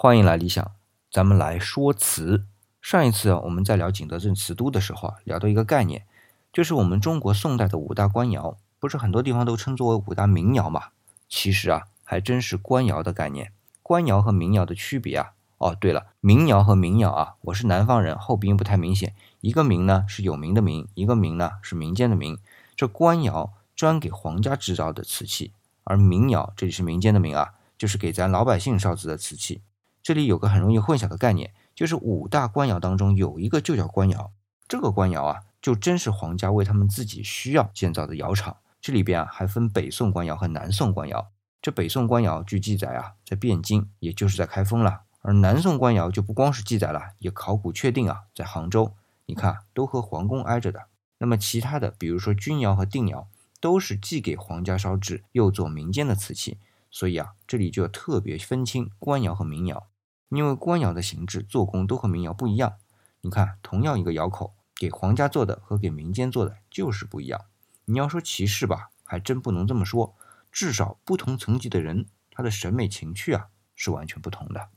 欢迎来理想，咱们来说词。上一次我们在聊景德镇瓷都的时候啊，聊到一个概念，就是我们中国宋代的五大官窑，不是很多地方都称作为五大名窑嘛？其实啊，还真是官窑的概念。官窑和民窑的区别啊，哦对了，民窑和民窑啊，我是南方人，后鼻音不太明显。一个民呢是有名的民，一个民呢是民间的民。这官窑专给皇家制造的瓷器，而民窑这里是民间的民啊，就是给咱老百姓烧制的瓷器。这里有个很容易混淆的概念，就是五大官窑当中有一个就叫官窑，这个官窑啊，就真是皇家为他们自己需要建造的窑厂。这里边啊还分北宋官窑和南宋官窑。这北宋官窑据记载啊，在汴京，也就是在开封了；而南宋官窑就不光是记载了，也考古确定啊，在杭州。你看，都和皇宫挨着的。那么其他的，比如说钧窑和定窑，都是既给皇家烧制，又做民间的瓷器。所以啊，这里就要特别分清官窑和民窑。因为官窑的形制、做工都和民窑不一样。你看，同样一个窑口，给皇家做的和给民间做的就是不一样。你要说歧视吧，还真不能这么说。至少不同层级的人，他的审美情趣啊是完全不同的。